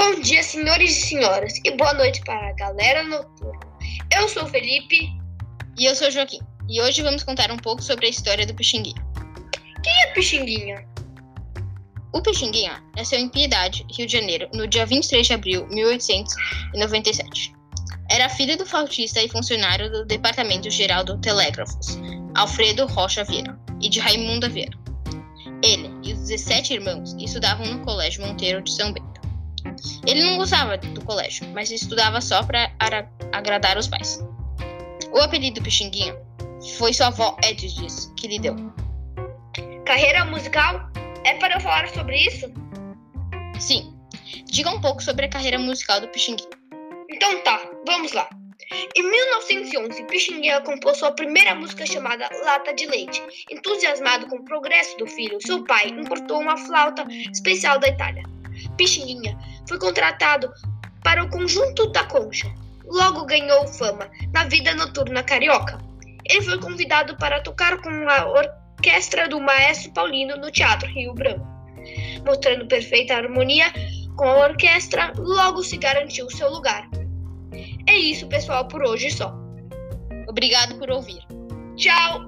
Bom dia, senhores e senhoras, e boa noite para a galera noturna. Eu sou o Felipe. E eu sou o Joaquim. E hoje vamos contar um pouco sobre a história do Pixinguinha. Quem é Pixinguinha? O Pixinguinha nasceu em Piedade, Rio de Janeiro, no dia 23 de abril de 1897. Era filho do flautista e funcionário do Departamento Geral do Telégrafos, Alfredo Rocha Vieira, e de Raimunda Vieira. Ele e os 17 irmãos estudavam no Colégio Monteiro de São Bento. Ele não gostava do colégio, mas estudava só para agradar os pais. O apelido Pixinguinha foi sua avó Edges que lhe deu. Carreira musical? É para eu falar sobre isso? Sim. Diga um pouco sobre a carreira musical do Pixinguinha. Então tá, vamos lá. Em 1911, Pixinguinha compôs sua primeira música chamada Lata de Leite. Entusiasmado com o progresso do filho, seu pai importou uma flauta especial da Itália. Pixinguinha foi contratado para o conjunto da Concha. Logo ganhou fama na vida noturna carioca. Ele foi convidado para tocar com a orquestra do maestro Paulino no Teatro Rio Branco. Mostrando perfeita harmonia com a orquestra, logo se garantiu seu lugar. É isso, pessoal, por hoje só. Obrigado por ouvir. Tchau!